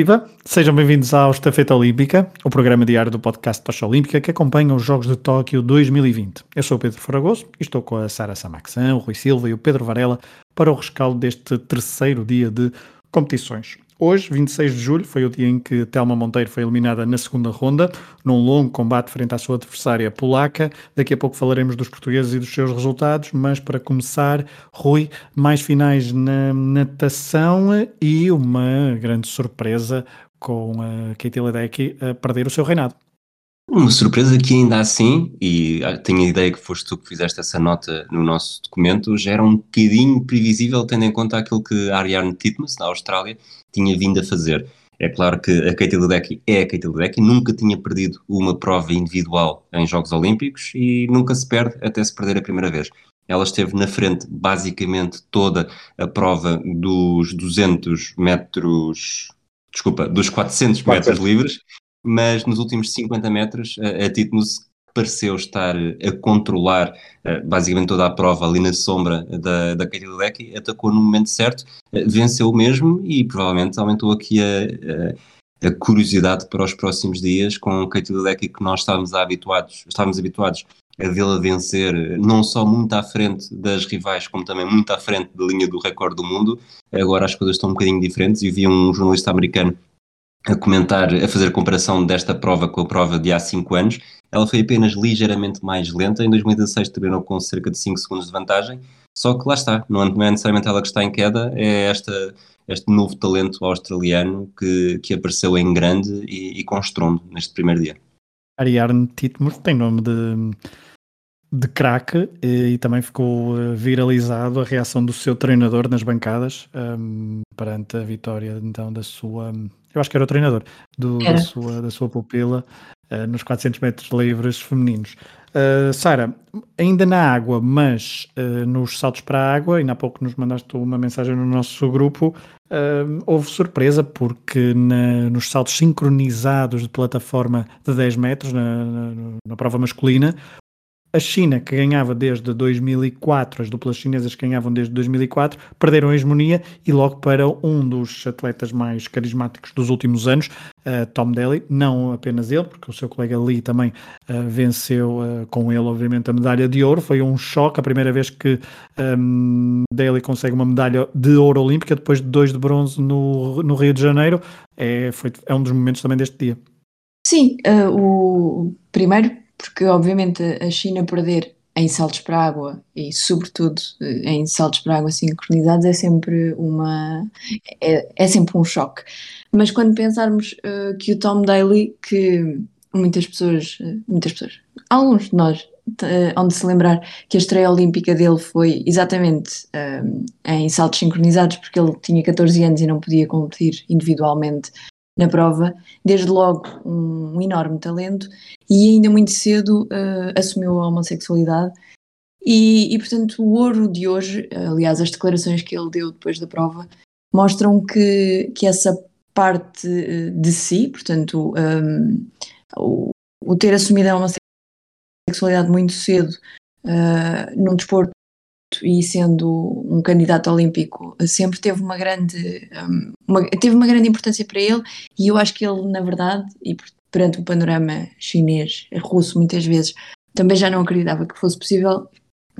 Viva! Sejam bem-vindos ao Estafeta Olímpica, o programa diário do podcast Tocha Olímpica que acompanha os Jogos de Tóquio 2020. Eu sou o Pedro Fragoso e estou com a Sara Samaxan, o Rui Silva e o Pedro Varela para o rescaldo deste terceiro dia de competições. Hoje, 26 de julho, foi o dia em que Telma Monteiro foi eliminada na segunda ronda, num longo combate frente à sua adversária polaca. Daqui a pouco falaremos dos portugueses e dos seus resultados, mas para começar, Rui, mais finais na natação e uma grande surpresa com a Katie Ledecky a perder o seu reinado. Uma surpresa que ainda assim, e ah, tenho a ideia que foste tu que fizeste essa nota no nosso documento, já era um bocadinho previsível tendo em conta aquilo que a Ariane Titmus, da Austrália, tinha vindo a fazer. É claro que a Katie Ledecky é a Katie Ledecky, nunca tinha perdido uma prova individual em Jogos Olímpicos e nunca se perde até se perder a primeira vez. Ela esteve na frente basicamente toda a prova dos 200 metros, desculpa, dos 400 metros livres mas nos últimos 50 metros a, a Titmus pareceu estar a controlar uh, basicamente toda a prova ali na sombra da, da Katie Ledecky, atacou no momento certo, uh, venceu mesmo e provavelmente aumentou aqui a, a, a curiosidade para os próximos dias com Katie Ledecky que nós estávamos habituados, estávamos habituados a vê-la vencer não só muito à frente das rivais, como também muito à frente da linha do recorde do mundo. Agora as coisas estão um bocadinho diferentes e vi um jornalista americano a comentar, a fazer comparação desta prova com a prova de há 5 anos, ela foi apenas ligeiramente mais lenta. Em 2016 terminou com cerca de 5 segundos de vantagem. Só que lá está, não é necessariamente ela que está em queda, é esta, este novo talento australiano que, que apareceu em grande e, e com estrondo neste primeiro dia. Ariarne Titmus tem nome de, de craque e, e, também ficou eh, viralizado a reação do seu treinador nas bancadas um, perante a vitória então da sua eu acho que era o treinador do, da, sua, da sua pupila uh, nos 400 metros livres femininos. Uh, Sara, ainda na água, mas uh, nos saltos para a água, ainda há pouco nos mandaste uma mensagem no nosso grupo, houve surpresa porque na, nos saltos sincronizados de plataforma de 10 metros, na, na, na prova masculina, a China, que ganhava desde 2004, as duplas chinesas que ganhavam desde 2004, perderam a hegemonia e logo para um dos atletas mais carismáticos dos últimos anos, uh, Tom Daly, não apenas ele, porque o seu colega Lee também uh, venceu uh, com ele, obviamente, a medalha de ouro. Foi um choque, a primeira vez que um, Daly consegue uma medalha de ouro olímpica, depois de dois de bronze no, no Rio de Janeiro. É, foi, é um dos momentos também deste dia. Sim, o primeiro porque obviamente a China perder em saltos para água e sobretudo eh, em saltos para água sincronizados é sempre uma é, é sempre um choque. Mas quando pensarmos uh, que o Tom Daly que muitas pessoas eh, muitas pessoas alguns de nós uh, onde se lembrar que a estreia olímpica dele foi exatamente em saltos sincronizados porque ele tinha 14 anos e não podia competir individualmente na prova, desde logo um, um enorme talento e ainda muito cedo uh, assumiu a homossexualidade. E, e, portanto, o ouro de hoje, aliás, as declarações que ele deu depois da prova, mostram que, que essa parte eh, de si, portanto, um, o, o, ter assumido a homossexualidade muito cedo uh, num desporto e sendo um candidato olímpico sempre teve uma grande uma, teve uma grande importância para ele e eu acho que ele na verdade e perante o panorama chinês russo muitas vezes também já não acreditava que fosse possível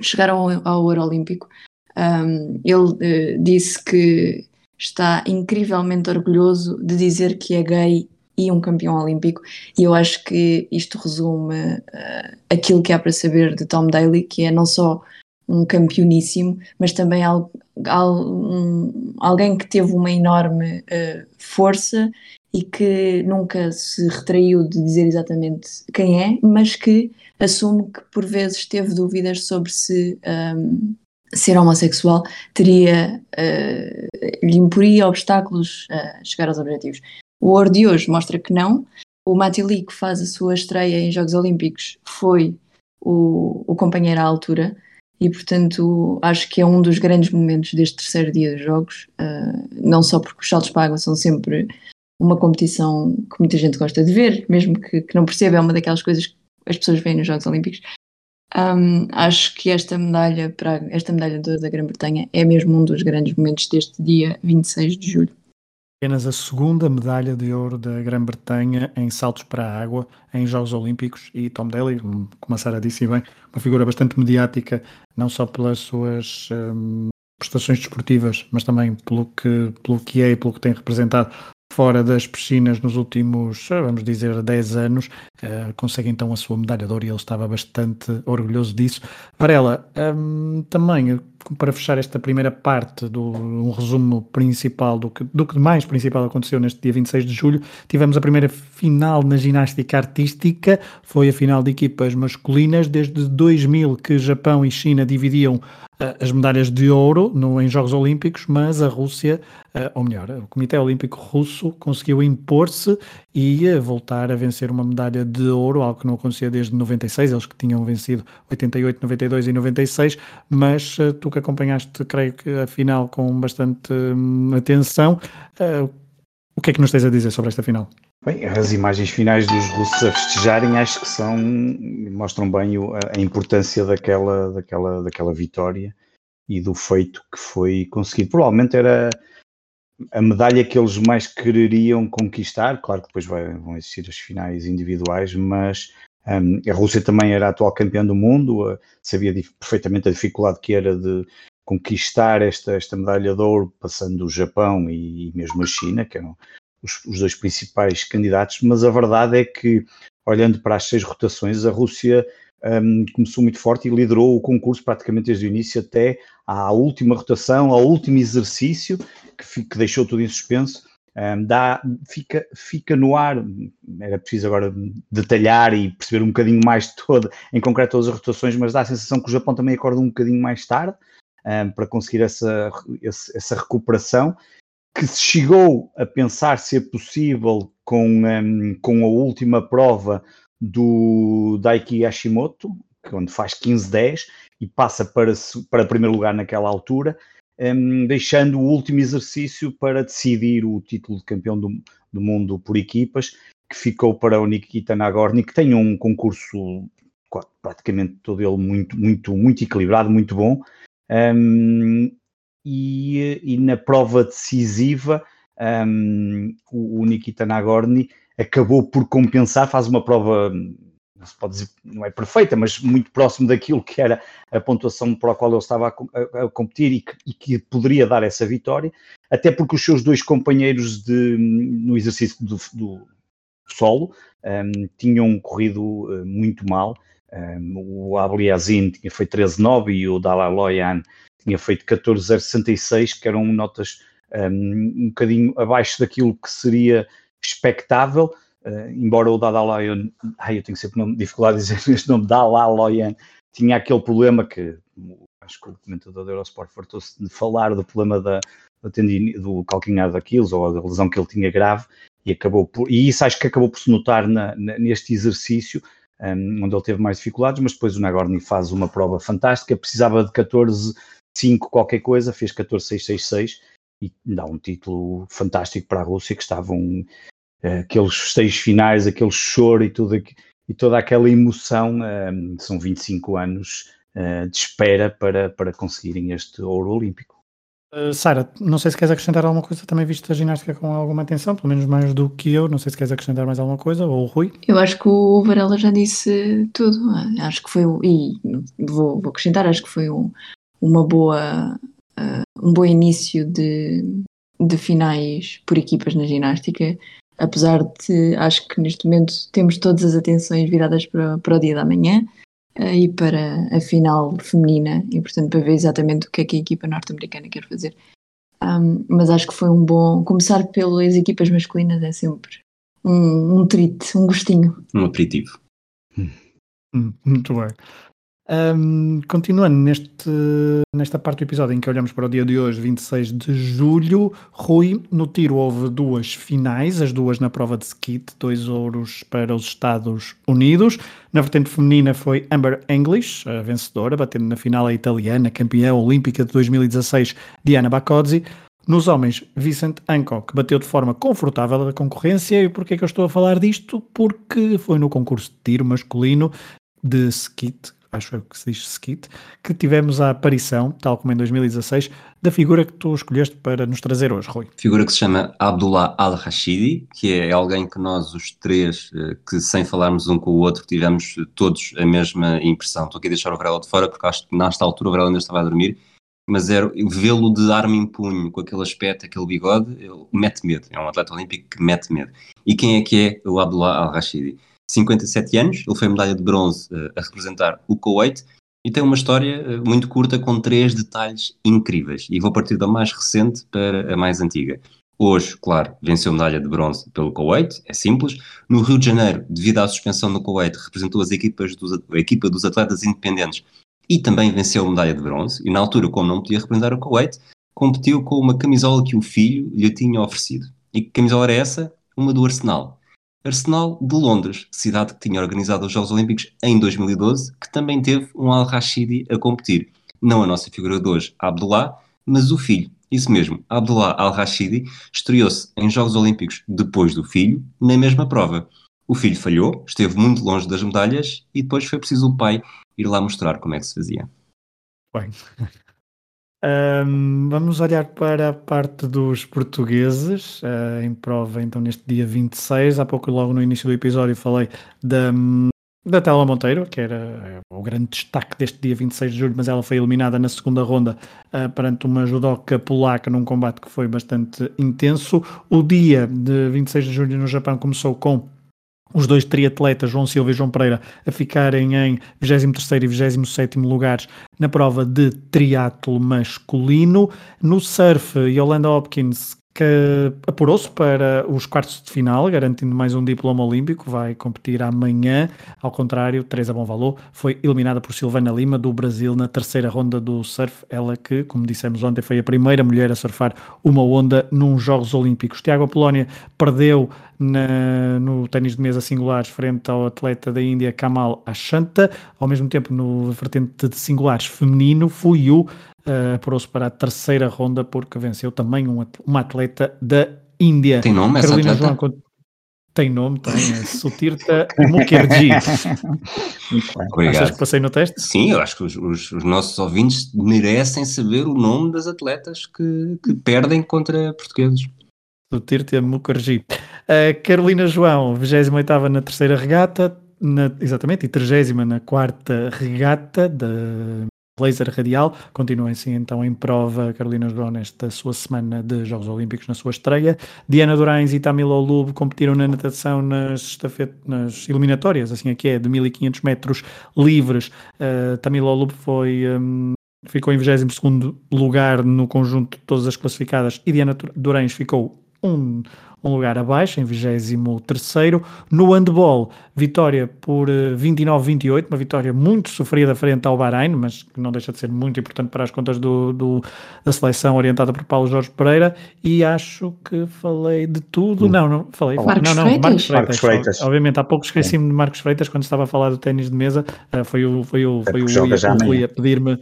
chegar ao, ao ouro olímpico. Um, ele uh, disse que está incrivelmente orgulhoso de dizer que é gay e um campeão olímpico e eu acho que isto resume uh, aquilo que há para saber de Tom Daly que é não só um campeoníssimo, mas também al, al, um, alguém que teve uma enorme uh, força e que nunca se retraiu de dizer exatamente quem é, mas que assume que por vezes teve dúvidas sobre se um, ser homossexual teria uh, lhe imporia obstáculos a chegar aos objetivos. O ouro de hoje mostra que não. O Mati Lee, que faz a sua estreia em Jogos Olímpicos, foi o, o companheiro à altura e portanto acho que é um dos grandes momentos deste terceiro dia de jogos, uh, não só porque os saltos para a água são sempre uma competição que muita gente gosta de ver, mesmo que, que não perceba, é uma daquelas coisas que as pessoas veem nos Jogos Olímpicos. Um, acho que esta medalha para esta medalha da Grã-Bretanha é mesmo um dos grandes momentos deste dia 26 de julho. Apenas a segunda medalha de ouro da Grã-Bretanha em saltos para a água em Jogos Olímpicos e Tom Daly, como a Sara disse bem, uma figura bastante mediática, não só pelas suas um, prestações desportivas, mas também pelo que, pelo que é e pelo que tem representado fora das piscinas nos últimos, vamos dizer, 10 anos, uh, consegue então a sua medalha de ouro e ele estava bastante orgulhoso disso. Varela, um, também para fechar esta primeira parte do um resumo principal do que, do que mais principal aconteceu neste dia 26 de julho, tivemos a primeira final na ginástica artística, foi a final de equipas masculinas, desde 2000 que Japão e China dividiam as medalhas de ouro no, em Jogos Olímpicos, mas a Rússia, ou melhor, o Comitê Olímpico Russo conseguiu impor-se e voltar a vencer uma medalha de ouro, algo que não acontecia desde 96, eles que tinham vencido 88, 92 e 96, mas tu que acompanhaste, creio que a final com bastante hum, atenção, o que é que nos tens a dizer sobre esta final? Bem, as imagens finais dos russos a festejarem acho que são mostram bem a importância daquela, daquela, daquela vitória e do feito que foi conseguido. Provavelmente era a medalha que eles mais quereriam conquistar. Claro que depois vai, vão existir as finais individuais, mas um, a Rússia também era a atual campeã do mundo, uh, sabia perfeitamente a dificuldade que era de conquistar esta, esta medalha de ouro, passando o Japão e, e mesmo a China, que eram os, os, dois principais candidatos, mas a verdade é que, olhando para as seis rotações, a Rússia um, começou muito forte e liderou o concurso praticamente desde o início até à última rotação, ao último exercício, que, que deixou tudo em suspenso. Um, dá, fica, fica no ar, era preciso agora detalhar e perceber um bocadinho mais de todo, em concreto todas as rotações, mas dá a sensação que o Japão também acorda um bocadinho mais tarde um, para conseguir essa, essa recuperação que se chegou a pensar ser possível com, um, com a última prova do Daiki Hashimoto, onde faz 15-10 e passa para, para primeiro lugar naquela altura, um, deixando o último exercício para decidir o título de campeão do, do mundo por equipas, que ficou para o Nikita Nagorny, que tem um concurso praticamente todo ele muito, muito, muito equilibrado, muito bom. Um, e, e na prova decisiva um, o, o, Nikita Nagorny acabou por compensar, faz uma prova, se pode dizer, não é perfeita, mas muito próximo daquilo que era a pontuação para a qual ele estava a, a, a competir e que, e que, poderia dar essa vitória, até porque os seus dois companheiros de, no exercício do, do solo um, tinham corrido uh, muito mal. Um, o Abliazin tinha feito 13-9 e o Dalaloyan tinha feito 14,066, que eram notas um, um bocadinho abaixo daquilo que seria expectável, uh, embora o Dadaloyan, ai eu tenho sempre dificuldade de dizer este nome, Dalaloyan, tinha aquele problema que acho que o comentador do Eurosport fartou-se de falar do problema da, da tendine, do calcanhar daqueles ou da lesão que ele tinha grave e acabou por, e isso acho que acabou por se notar na, na, neste exercício um, onde ele teve mais dificuldades, mas depois o Nagorny faz uma prova fantástica, precisava de 14 5 qualquer coisa, fez 14-666 e dá um título fantástico para a Rússia, que estavam aqueles festejos finais, aquele choro e, tudo, e toda aquela emoção. Uh, são 25 anos uh, de espera para, para conseguirem este ouro olímpico. Uh, Sara, não sei se queres acrescentar alguma coisa, também viste a ginástica com alguma atenção, pelo menos mais do que eu, não sei se queres acrescentar mais alguma coisa, ou o Rui? Eu acho que o Varela já disse tudo, acho que foi, e vou, vou acrescentar, acho que foi um, uma boa, uh, um bom início de, de finais por equipas na ginástica, apesar de acho que neste momento temos todas as atenções viradas para, para o dia da manhã uh, e para a final feminina, e portanto para ver exatamente o que é que a equipa norte-americana quer fazer. Um, mas acho que foi um bom. Começar pelas equipas masculinas é sempre um, um treat, um gostinho. Um aperitivo. Hum, muito bem. Um, continuando neste, nesta parte do episódio em que olhamos para o dia de hoje, 26 de julho, Rui, no tiro houve duas finais, as duas na prova de skate, dois ouros para os Estados Unidos. Na vertente feminina foi Amber English, a vencedora, batendo na final a italiana, campeã olímpica de 2016, Diana Bacozzi. Nos homens, Vincent Hancock bateu de forma confortável a concorrência. E porquê é que eu estou a falar disto? Porque foi no concurso de tiro masculino de skate acho que se diz skit, que tivemos a aparição, tal como em 2016, da figura que tu escolheste para nos trazer hoje, Rui. Figura que se chama Abdullah Al-Rashidi, que é alguém que nós, os três, eh, que sem falarmos um com o outro, tivemos todos a mesma impressão. Estou aqui a deixar o Varela de fora, porque acho que nesta altura o Varela ainda estava a dormir, mas era vê-lo de arma em punho, com aquele aspecto, aquele bigode, mete medo. É um atleta olímpico que mete medo. E quem é que é o Abdullah Al-Rashidi? 57 anos, ele foi medalha de bronze uh, a representar o Kuwait e tem uma história uh, muito curta com três detalhes incríveis. E vou partir da mais recente para a mais antiga. Hoje, claro, venceu medalha de bronze pelo Kuwait, é simples. No Rio de Janeiro, devido à suspensão no Kuwait, representou as equipas dos, a equipa dos atletas independentes e também venceu medalha de bronze. E na altura, como não podia representar o Kuwait, competiu com uma camisola que o filho lhe tinha oferecido. E que camisola era essa? Uma do Arsenal. Arsenal de Londres, cidade que tinha organizado os Jogos Olímpicos em 2012, que também teve um Al-Rashidi a competir. Não a nossa figura de hoje, Abdullah, mas o filho. Isso mesmo, Abdullah Al-Rashidi estreou-se em Jogos Olímpicos depois do filho, na mesma prova. O filho falhou, esteve muito longe das medalhas e depois foi preciso o pai ir lá mostrar como é que se fazia. Bem, um, vamos olhar para a parte dos portugueses uh, em prova, então neste dia 26. Há pouco, logo no início do episódio, falei da, da Tela Monteiro, que era eh, o grande destaque deste dia 26 de julho, mas ela foi eliminada na segunda ronda uh, perante uma judoca polaca num combate que foi bastante intenso. O dia de 26 de julho no Japão começou com os dois triatletas, João Silva e João Pereira, a ficarem em 23 e 27 lugares na prova de triatlo masculino. No surf, Yolanda Hopkins que apurou-se para os quartos de final, garantindo mais um diploma olímpico, vai competir amanhã. Ao contrário, Teresa Bonvalor foi eliminada por Silvana Lima, do Brasil, na terceira ronda do surf. Ela que, como dissemos ontem, foi a primeira mulher a surfar uma onda num Jogos Olímpicos. Tiago Apolónia perdeu na, no ténis de mesa singulares frente ao atleta da Índia Kamal Ashanta. Ao mesmo tempo, no vertente de singulares feminino, Fuyu uh, apurou-se para a terceira ronda porque venceu também um, uma atleta da Índia. Tem nome Carolina essa atleta? João, tem nome, tem. É Sutirta Mukherjee. Obrigado. Achas que passei no teste? Sim, eu acho que os, os, os, nossos ouvintes merecem saber o nome das atletas que, que perdem contra portugueses. Sutirta Mukherjee. Uh, Carolina João, 28 na terceira regata, na, exatamente, e 30 na quarta regata da laser radial. Continua assim então em prova Carolina João nesta sua semana de Jogos Olímpicos na sua estreia. Diana Durães e Tamila Olub competiram na natação nas, nas eliminatórias, assim aqui é, de 1500 metros livres. Uh, Tamila Olub foi... Um, ficou em 22 lugar no conjunto de todas as classificadas e Diana Durães ficou um, um lugar abaixo, em 23. No handball, vitória por 29-28, eh, uma vitória muito sofrida frente ao Bahrein, mas que não deixa de ser muito importante para as contas do, do da seleção orientada por Paulo Jorge Pereira. E acho que falei de tudo. Hum. Não, não falei. Marcos não, não, Freitas. Marcos Freitas. Marcos Freitas. Obviamente, há pouco esqueci-me de Marcos Freitas quando estava a falar do ténis de mesa. Uh, foi o, foi o, foi o, Rui, o Rui a pedir-me.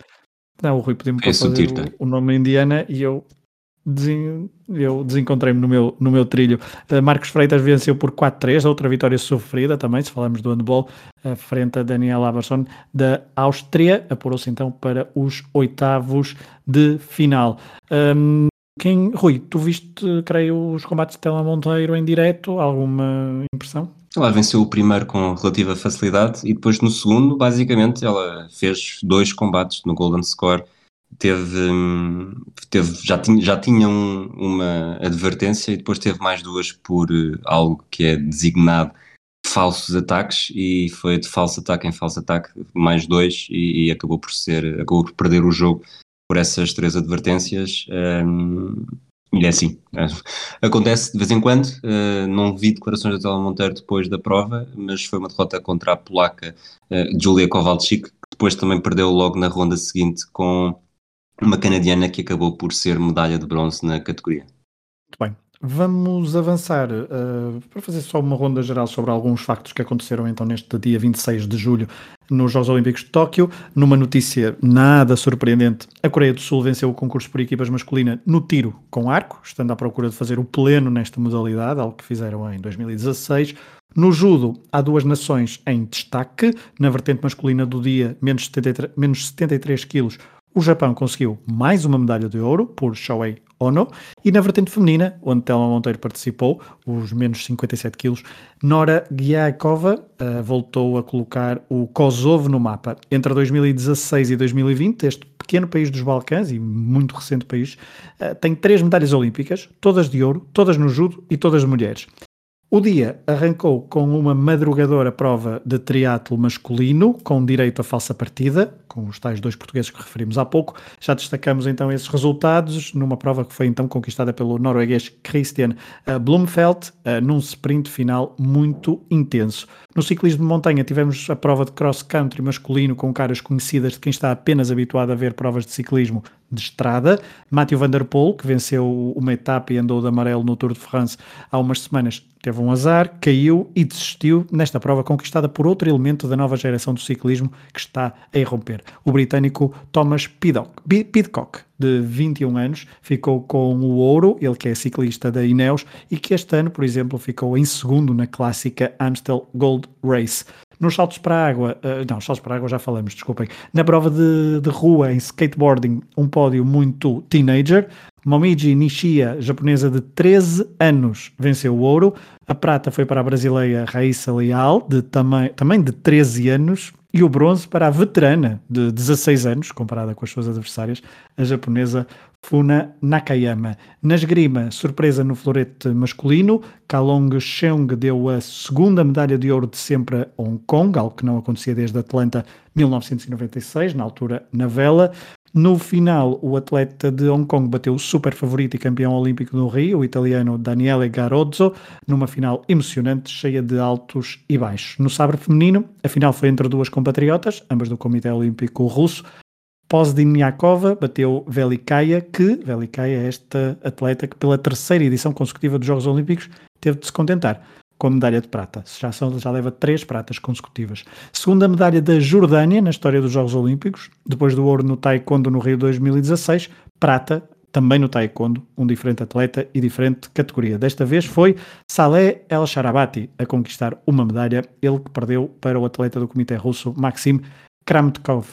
Não, o Rui pediu-me para fazer o, o, nome indiana e eu eu desencontrei-me no meu, no meu trilho. Uh, Marcos Freitas venceu por 4-3, outra vitória sofrida também, se falarmos do handball, uh, frente a Daniel Aberson da Áustria. Apurou-se então para os oitavos de final. Um, quem, Rui, tu viste, creio, os combates de Tela Monteiro em direto? Alguma impressão? Ela venceu o primeiro com relativa facilidade e depois no segundo, basicamente, ela fez dois combates no Golden Score teve, teve já tinha, já tinha um, uma advertência e depois teve mais duas por uh, algo que é designado falsos ataques e foi de falso ataque em falso ataque mais dois e, e acabou por ser acabou por perder o jogo por essas três advertências um, e é assim. Acontece de vez em quando uh, não vi declarações da Tela Monteiro depois da prova mas foi uma derrota contra a polaca uh, Julia Kowalczyk que depois também perdeu logo na ronda seguinte com uma canadiana que acabou por ser medalha de bronze na categoria. Muito bem. Vamos avançar uh, para fazer só uma ronda geral sobre alguns factos que aconteceram então neste dia 26 de julho nos Jogos Olímpicos de Tóquio. Numa notícia nada surpreendente, a Coreia do Sul venceu o concurso por equipas masculina no tiro com arco, estando à procura de fazer o pleno nesta modalidade, algo que fizeram em 2016. No judo, há duas nações em destaque. Na vertente masculina do dia, menos 73, menos 73 quilos, o Japão conseguiu mais uma medalha de ouro por Shoei Ono. E na vertente feminina, onde Telma Monteiro participou, os menos 57 quilos, Nora Giakova uh, voltou a colocar o Kosovo no mapa. Entre 2016 e 2020, este pequeno país dos Balcãs, e muito recente país, uh, tem três medalhas olímpicas, todas de ouro, todas no judo e todas de mulheres. O dia arrancou com uma madrugadora prova de triatlo masculino, com direito a falsa partida, com os tais dois portugueses que referimos há pouco. Já destacamos então esses resultados numa prova que foi então conquistada pelo norueguês Christian eh, Blumfeld, eh, num sprint final muito intenso. No ciclismo de montanha tivemos a prova de cross-country masculino com caras conhecidas de quem está apenas habituado a ver provas de ciclismo de estrada. Matthew Van Der Poel, que venceu uma etapa e andou de amarelo no Tour de France há umas semanas, teve um azar, caiu e desistiu nesta prova conquistada por outro elemento da nova geração do ciclismo que está a irromper. O britânico Thomas Pidcock, de 21 anos, ficou com o ouro, ele que é ciclista da Ineos e que este ano, por exemplo, ficou em segundo na clássica Amstel Gold Race. Nos saltos para a água, uh, não, saltos para a água já falamos, desculpem. Na prova de, de rua em skateboarding, um pódio muito teenager. Momiji Nishia, japonesa de 13 anos, venceu o ouro. A prata foi para a brasileira Raíssa Leal, de também, também de 13 anos. E o bronze para a veterana de 16 anos, comparada com as suas adversárias, a japonesa Funa Nakayama. Na esgrima, surpresa no florete masculino, Kalong Cheung deu a segunda medalha de ouro de sempre a Hong Kong, algo que não acontecia desde Atlanta 1996, na altura na vela. No final, o atleta de Hong Kong bateu o super favorito e campeão olímpico do Rio, o italiano Daniele Garozzo, numa final emocionante, cheia de altos e baixos. No sabre feminino, a final foi entre duas compatriotas, ambas do Comitê Olímpico Russo, Pozdniakova bateu Velikaya, que Velikaya é esta atleta que pela terceira edição consecutiva dos Jogos Olímpicos teve de se contentar com a medalha de prata. Já, são, já leva três pratas consecutivas. Segunda medalha da Jordânia na história dos Jogos Olímpicos, depois do ouro no Taekwondo no Rio 2016, prata também no Taekwondo, um diferente atleta e diferente categoria. Desta vez foi Saleh El Sharabati a conquistar uma medalha, ele que perdeu para o atleta do Comitê Russo Maxim Kramtkov.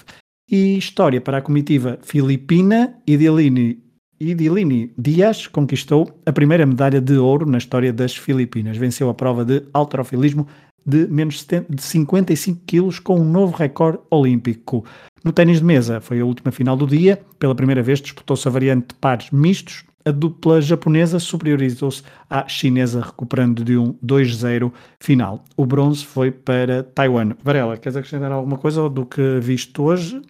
E história para a comitiva filipina, Idilini, Idilini Dias conquistou a primeira medalha de ouro na história das Filipinas. Venceu a prova de alterofilismo de menos de 55 quilos com um novo recorde olímpico. No ténis de mesa foi a última final do dia. Pela primeira vez disputou-se a variante de pares mistos. A dupla japonesa superiorizou-se à chinesa, recuperando de um 2-0 final. O bronze foi para Taiwan. Varela, queres acrescentar alguma coisa do que visto hoje?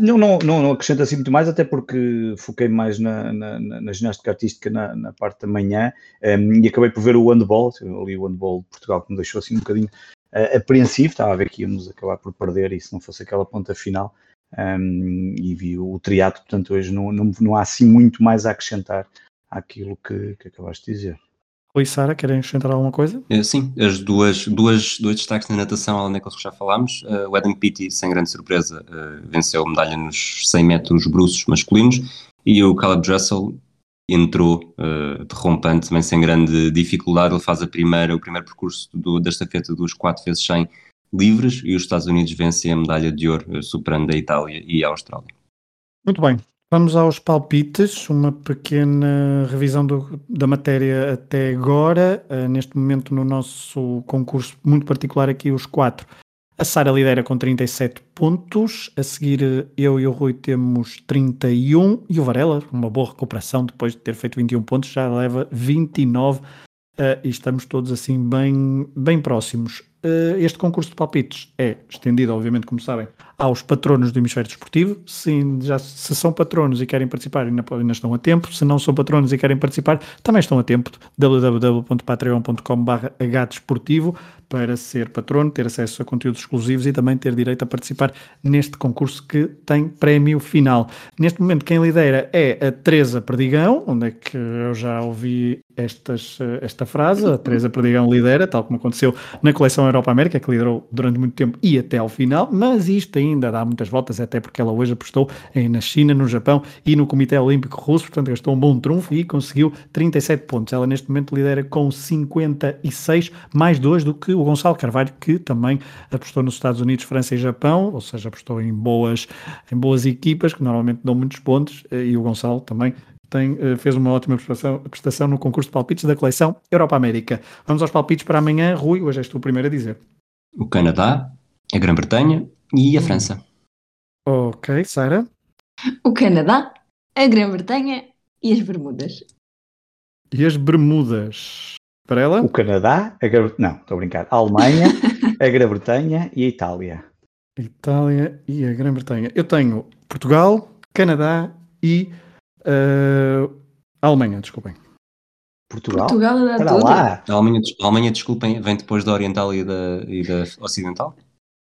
Não, não, não, acrescento assim muito mais, até porque foquei mais na, na, na ginástica artística na, na, parte da manhã um, ehm, e acabei por ver o handball, ali o handball de Portugal que me deixou assim um bocadinho uh, apreensivo, estava a ver que íamos acabar por perder e se não fosse aquela ponta final um, ehm, e vi o triato, portanto hoje não, não, não há assim muito mais a acrescentar àquilo que, que acabaste de dizer. Rui e Sara, querem acrescentar alguma coisa? Eh, sim, as duas, duas, dois destaques na natação, além daqueles que já falámos. Uh, o Adam Peaty, sem grande surpresa, uh, venceu a medalha nos 100 metros bruços masculinos e o Caleb Dressel entrou uh, derrompante, também sem grande dificuldade. Ele faz a primeira, o primeiro percurso do, da estafeta dos 4 vezes 100 livres e os Estados Unidos vencem a medalha de ouro, superando a Itália e a Austrália. Muito bem, Vamos aos palpites, uma pequena revisão do, da matéria até agora. Uh, neste momento, no nosso concurso muito particular, aqui os quatro. A Sara lidera com 37 pontos, a seguir eu e o Rui temos 31 e o Varela, uma boa recuperação depois de ter feito 21 pontos, já leva 29 uh, e estamos todos assim bem, bem próximos. Uh, este concurso de palpites é estendido, obviamente, como sabem, aos patronos do Hemisfério Desportivo. Se, já, se são patronos e querem participar, ainda, ainda estão a tempo. Se não são patronos e querem participar, também estão a tempo. www.patreon.com.br para ser patrono, ter acesso a conteúdos exclusivos e também ter direito a participar neste concurso que tem prémio final. Neste momento, quem lidera é a Teresa Perdigão, onde é que eu já ouvi estas, esta frase. A Teresa Perdigão lidera, tal como aconteceu na coleção Europa América, que liderou durante muito tempo e até ao final, mas isto ainda dá muitas voltas, até porque ela hoje apostou na China, no Japão e no Comitê Olímpico Russo, portanto gastou um bom trunfo e conseguiu 37 pontos. Ela neste momento lidera com 56, mais dois do que o Gonçalo Carvalho, que também apostou nos Estados Unidos, França e Japão, ou seja, apostou em boas, em boas equipas, que normalmente dão muitos pontos, eh, e o Gonçalo também tem, eh, fez uma ótima prestação, prestação, no concurso de palpites da coleção Europa América. Vamos aos palpites para amanhã. Rui, hoje és tu o primeiro a dizer. O Canadá, a Grã-Bretanha e a. França. Ok, Sara? O Canadá, a Grã-Bretanha e as Bermudas. E as Bermudas? Para ela? O Canadá, a Gra... não, estou a brincar. A Alemanha, a Grã-Bretanha e a Itália. Itália e a Grã-Bretanha. Eu tenho Portugal, Canadá e Uh, Alemanha, desculpem. Portugal? Portugal dá tudo. lá. A Alemanha, a Alemanha, desculpem, vem depois da Oriental e da, e da Ocidental?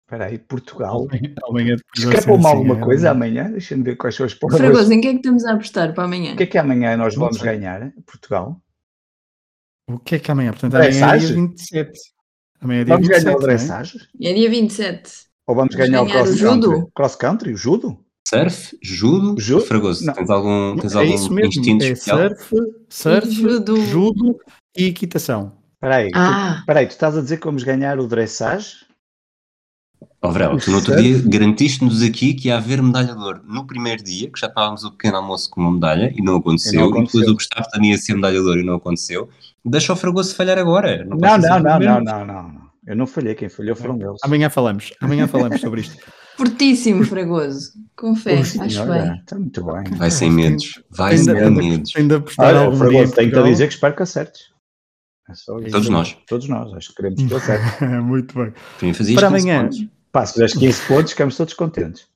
Espera aí, Portugal. Alemanha, Escapou-me alguma coisa amanhã? Deixa-me ver quais são as porras. Fragoso, em que é que estamos a apostar para amanhã? O que é que amanhã nós vamos ganhar? Portugal? O que é que amanhã? Portanto, amanhã é dia 27. Amanhã é dia vamos 27, ganhar o dressage? É? é dia 27. Ou vamos, vamos ganhar, ganhar, o cross o country? Judo? Cross country, o judo? Surf, judo, judo? Fragoso. Tens algum, tens é algum isso mesmo. instinto é especial? Surf, surf judo. judo e equitação. Espera aí, ah. tu, tu estás a dizer que vamos ganhar o dressage? Oh, Verão, tu no outro dia garantiste-nos aqui que ia haver medalha de ouro no primeiro dia, que já estávamos o pequeno almoço com uma medalha e não aconteceu, e, não aconteceu. e depois o Gustavo também ia ser medalha de ouro e não aconteceu. Deixa o Fragoso falhar agora. Não, não, não, não, não, não, não, Eu não falhei, quem falhou foram eles. Amanhã falamos, amanhã falamos sobre isto. Fortíssimo, Fragoso. Fé, acho bem. Está muito bem. Vai sem medos. Vai sem medos. Ainda apostar algum Fragoso, tenho que dizer que espero que acertes. É Todos nós. Todos nós, acho que queremos que acertes. muito bem. Para amanhã. Pá, se fizeres 15 pontos, ficamos todos contentes.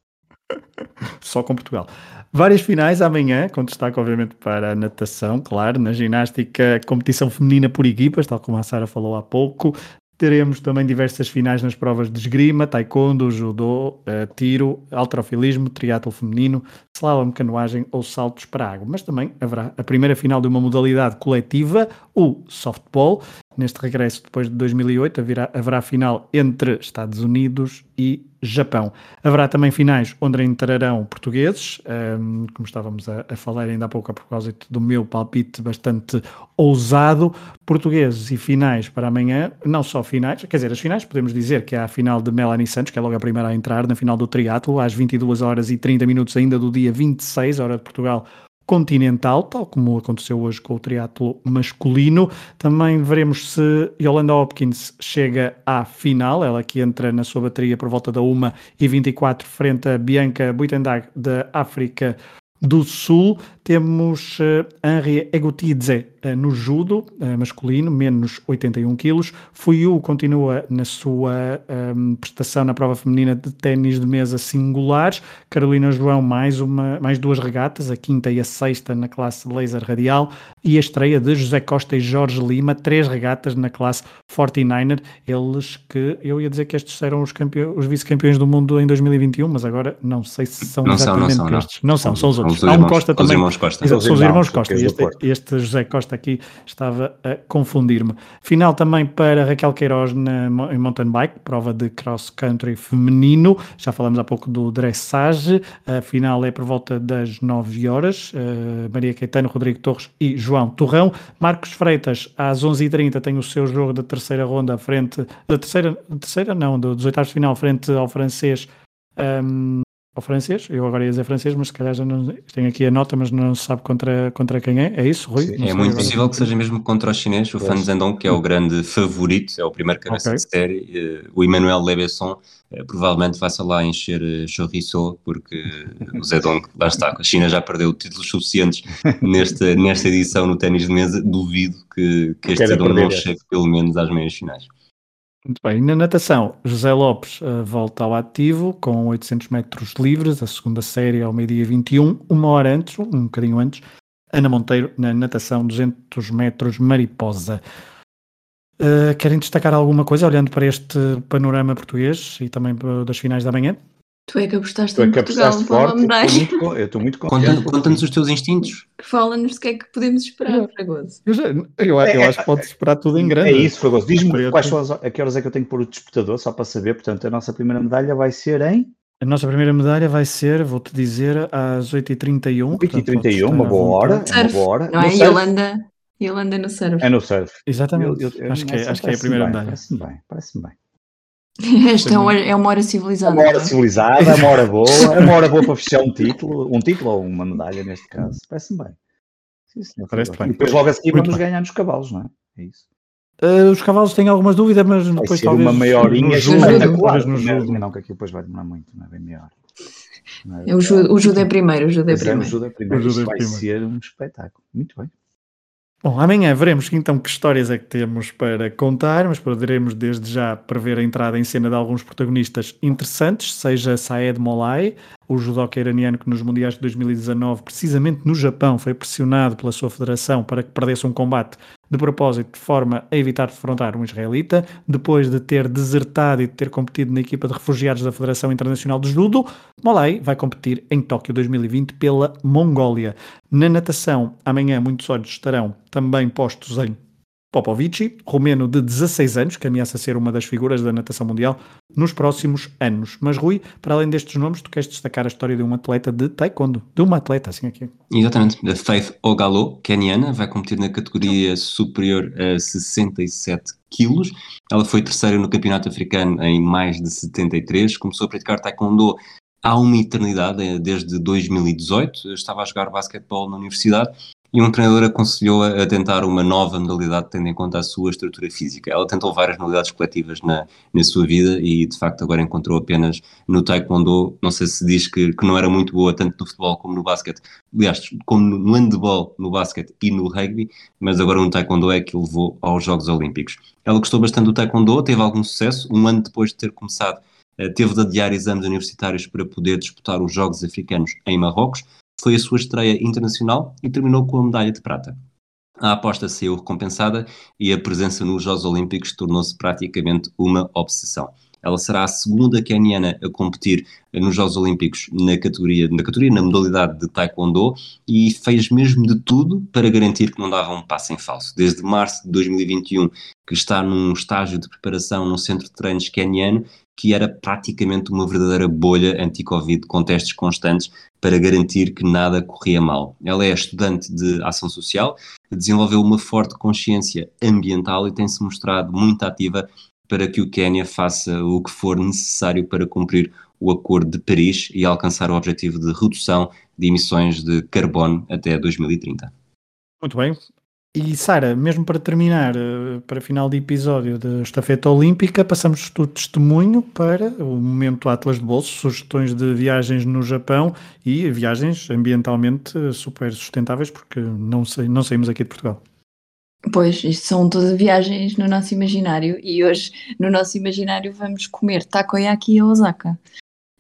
Só com Portugal. Várias finais amanhã, com destaque, obviamente, para a natação, claro, na ginástica, competição feminina por equipas, tal como a Sara falou há pouco, Teremos também diversas finais nas provas de esgrima, taekwondo, judô, uh, tiro, alterofilismo, triatlo feminino, slalom, canoagem ou saltos para água. Mas também haverá a primeira final de uma modalidade coletiva, o softball. Neste regresso, depois de 2008, haverá, haverá final entre Estados Unidos e Japão. Haverá também finais onde entrarão portugueses, um, como estávamos a, a, falar ainda há pouco a propósito do meu palpite bastante ousado, portugueses e finais para amanhã, não só finais, quer dizer, as finais podemos dizer que há a final de Melanie Santos, que é logo a primeira a entrar na final do triatlo, às 22 horas e 30 minutos ainda do dia 26, hora de Portugal, continental, tal como aconteceu hoje com o triatlo masculino. Também veremos se Yolanda Hopkins chega à final, ela que entra na sua bateria por volta da 1 e 24 frente a Bianca Buitendag da África do Sul. Temos uh, Henri Egutidze uh, no judo uh, masculino, menos 81 quilos. Fuyu continua na sua um, prestação na prova feminina de ténis de mesa singulares. Carolina João mais, uma, mais duas regatas, a quinta e a sexta na classe laser radial. E a estreia de José Costa e Jorge Lima, três regatas na classe 49er. Eles que, eu ia dizer que estes eram os, os vice-campeões do mundo em 2021, mas agora não sei se são não exatamente são, não são, estes. Não, não são, são os outros. Há um Costa também. Costa. Exato, são os irmãos Costa. Este, este, José Costa aqui estava a confundir-me. Final também para Raquel Queiroz na, em mountain bike, prova de cross country feminino. Já falamos há pouco do dressage. A final é por volta das 9 horas. Uh, Maria Caetano, Rodrigo Torres e João Torrão. Marcos Freitas, às 11h30, tem o seu jogo da terceira ronda frente. Da terceira, terceira não, dos oitavos de final, frente ao francês. Um, ao francês. Eu agora ia dizer francês, mas se calhar já não tenho aqui a nota, mas não se sabe contra, contra quem é. É isso, Rui? é muito possível que seja mesmo contra o chinês, o Fan Zhendong, que é o grande favorito, é o primeiro cabeça okay. de série. Eh, o Emmanuel Lebesson eh, provavelmente vai-se lá encher eh, chorizo, porque o Zedong, lá está, a China já perdeu títulos suficientes nesta, nesta edição no ténis de mesa. Duvido que, que este Zedong não chegue pelo menos às meias finais. Muito bem, na natação, José Lopes uh, volta ao ativo com 800 metros livres, a segunda série ao meio-dia 21, uma hora antes, um bocadinho antes, Ana Monteiro na natação 200 metros mariposa. Uh, querem destacar alguma coisa olhando para este panorama português e também das finais da manhã? Tu é que apostaste Tu é em que Portugal apostaste para uma forte. medalha. Eu estou muito, confiante. Conta-nos os teus instintos. Fala-nos do que é que podemos esperar, Fragoso. Eu, já- eu, eu É, acho que pode esperar tudo em grande. É isso, Fragoso. Diz-me quais são as, a que horas é que eu tenho que pôr o despertador, só para saber. Portanto, a nossa primeira medalha vai ser em A nossa primeira medalha vai ser, vou-te dizer, às 8h31. 8h31, uma boa hora. É uma Surf, boa hora. Não é? surf? Yolanda, Yolanda no surf. É no surf. Exatamente. Eu- acho, que é, acho que é a primeira bem, medalha. Parece-me bem, parece-me bem. Esta é uma, é uma hora É civilizada. uma hora não é? civilizada, é uma hora boa, é uma hora boa para fechar um título, um título ou uma medalha neste caso. Parece-me bem. Sim, senhor, Parece bem. E depois logo a seguir Muito vamos bem. ganhar nos cavalos, não é? É isso. Uh, os cavalos têm algumas dúvidas, mas Vai depois ser talvez uma judo, espetacular. no Não, judo. não, que aquilo depois vai demorar muito, não é bem. Não É o judo, o judo é primeiro, o judo é Pois é, o primeiro. judo é primeiro. O judo Isto é vai primeiro. ser um espetáculo. Muito bem. Bom, amanhã veremos então que histórias é que temos para contar, mas poderemos desde já prever a entrada em cena de alguns protagonistas interessantes, seja Saed Molay, o judoca iraniano que nos Mundiais de 2019, precisamente no Japão, foi pressionado pela sua federação para que perdesse um combate de propósito, de forma a evitar defrontar um israelita, depois de ter desertado e de ter competido na equipa de refugiados da Federação Internacional de Judo, Molay vai competir em Tóquio 2020 pela Mongólia. Na natação, amanhã muitos olhos estarão também postos em Popovici, romeno de 16 anos, que ameaça ser uma das figuras da natação mundial nos próximos anos. Mas, Rui, para além destes nomes, tu queres destacar a história de um atleta de taekwondo, de uma atleta, assim aqui. Exatamente. A Faith Ogalo, keniana, vai competir na categoria superior a 67 quilos. Ela foi terceira no campeonato africano em mais de 73. Começou a praticar taekwondo há uma eternidade, desde 2018. Estava a jogar basquetebol na universidade e um treinador aconselhou-a a tentar uma nova modalidade, tendo em conta a sua estrutura física. Ela tentou várias modalidades coletivas na, na sua vida e, de facto, agora encontrou apenas no taekwondo. Não sei se diz que, que não era muito boa, tanto no futebol como no basquete. Aliás, como no, handball, no basquete e no rugby, mas agora no taekwondo é que o levou aos Jogos Olímpicos. Ela gostou bastante do taekwondo, teve algum sucesso. Um ano depois de ter começado, eh, teve de adiar exames universitários para poder disputar os Jogos Africanos em Marrocos. Foi a sua estreia internacional e terminou com a medalha de prata. A aposta saiu recompensada e a presença nos Jogos Olímpicos tornou-se praticamente uma obsessão. Ela será a segunda keniana a competir nos Jogos Olímpicos na categoria, na categoria, na modalidade de Taekwondo e fez mesmo de tudo para garantir que não dava um passo em falso. Desde março de 2021, que está num estágio de preparação num centro de treinos keniano, que era praticamente uma verdadeira bolha anti-Covid, com testes constantes para garantir que nada corria mal. Ela é estudante de ação social, desenvolveu uma forte consciência ambiental e tem-se mostrado muito ativa para que o Quénia faça o que for necessário para cumprir o Acordo de Paris e alcançar o objetivo de redução de emissões de carbono até 2030. Muito bem. E Sara, mesmo para terminar, eh, para final de episódio da estafeta olímpica, passamos do testemunho para o momento Atlas de Bolso, sugestões de viagens no Japão e viagens ambientalmente eh, super sustentáveis, porque não, sei, não saímos aqui de Portugal. Pois, isto são todas viagens no nosso imaginário e hoje no nosso imaginário vamos comer takoyaki a Osaka.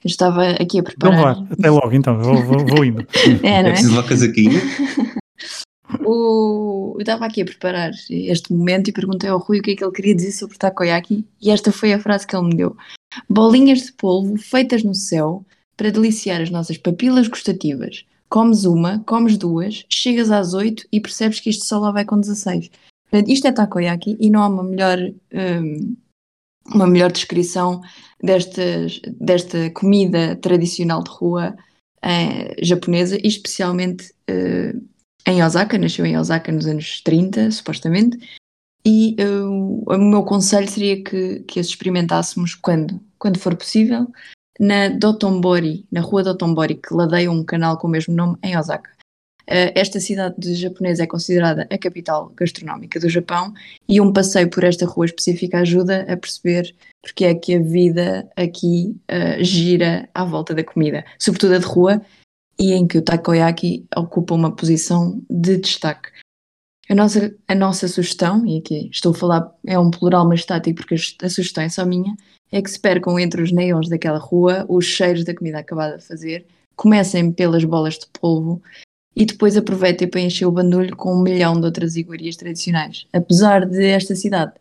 Eu estava aqui a Então preparar. vá, até logo então, vou, vou, vou indo. É, não É é? preciso lá casaquinho? O... Eu estava aqui a preparar este momento e perguntei ao Rui o que é que ele queria dizer sobre takoyaki e esta foi a frase que ele me deu. Bolinhas de polvo feitas no céu para deliciar as nossas papilas gustativas. Comes uma, comes duas, chegas às oito e percebes que isto só lá vai com 16. Portanto, isto é takoyaki e não há uma melhor, hum, uma melhor descrição destas, desta comida tradicional de rua eh, japonesa e especialmente eh, em Osaka, nasceu em Osaka nos anos 30, supostamente, e uh, o meu conselho seria que, que as experimentássemos quando, quando for possível, na Dotonbori, na rua Dotonbori, que ladeia um canal com o mesmo nome em Osaka. Uh, esta cidade japonesa é considerada a capital gastronómica do Japão e um passeio por esta rua específica ajuda a perceber porque é que a vida aqui uh, gira à volta da comida, sobretudo a de rua, e em que o takoyaki ocupa uma posição de destaque. A nossa, a nossa sugestão, e aqui estou a falar, é um plural mas estático porque a sugestão é só minha, é que se percam entre os neons daquela rua os cheiros da comida acabada de fazer, comecem pelas bolas de polvo e depois aproveitem para encher o bandulho com um milhão de outras iguarias tradicionais. Apesar de esta cidade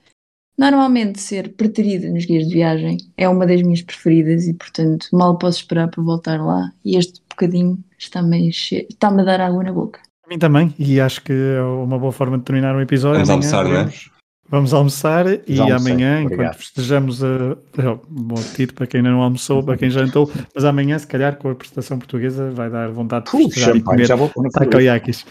normalmente ser preterida nos guias de viagem é uma das minhas preferidas e, portanto, mal posso esperar para voltar lá. E este bocadinho está-me a, está-me a dar água na boca. A mim também, e acho que é uma boa forma de terminar o episódio. Vamos Amanhã almoçar, não é? vamos- Vamos almoçar e Já almocei, amanhã, obrigado. enquanto festejamos a. oh, Bom apetite para quem ainda não almoçou, para quem jantou, mas amanhã, se calhar, com a prestação portuguesa, vai dar vontade de festejar e champanhe, comer já vou takoyakis.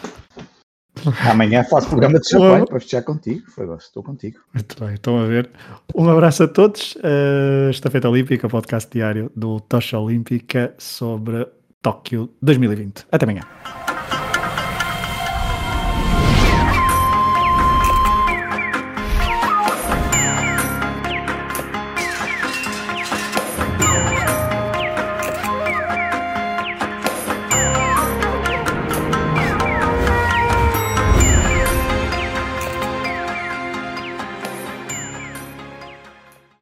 Amanhã faço programa de champanhe para festejar contigo. Foi, estou contigo. Muito bem, estão a ver. Um abraço a todos. Uh, Estafeta Olímpica, podcast diário do Tocha Olímpica sobre Tóquio 2020. Até amanhã.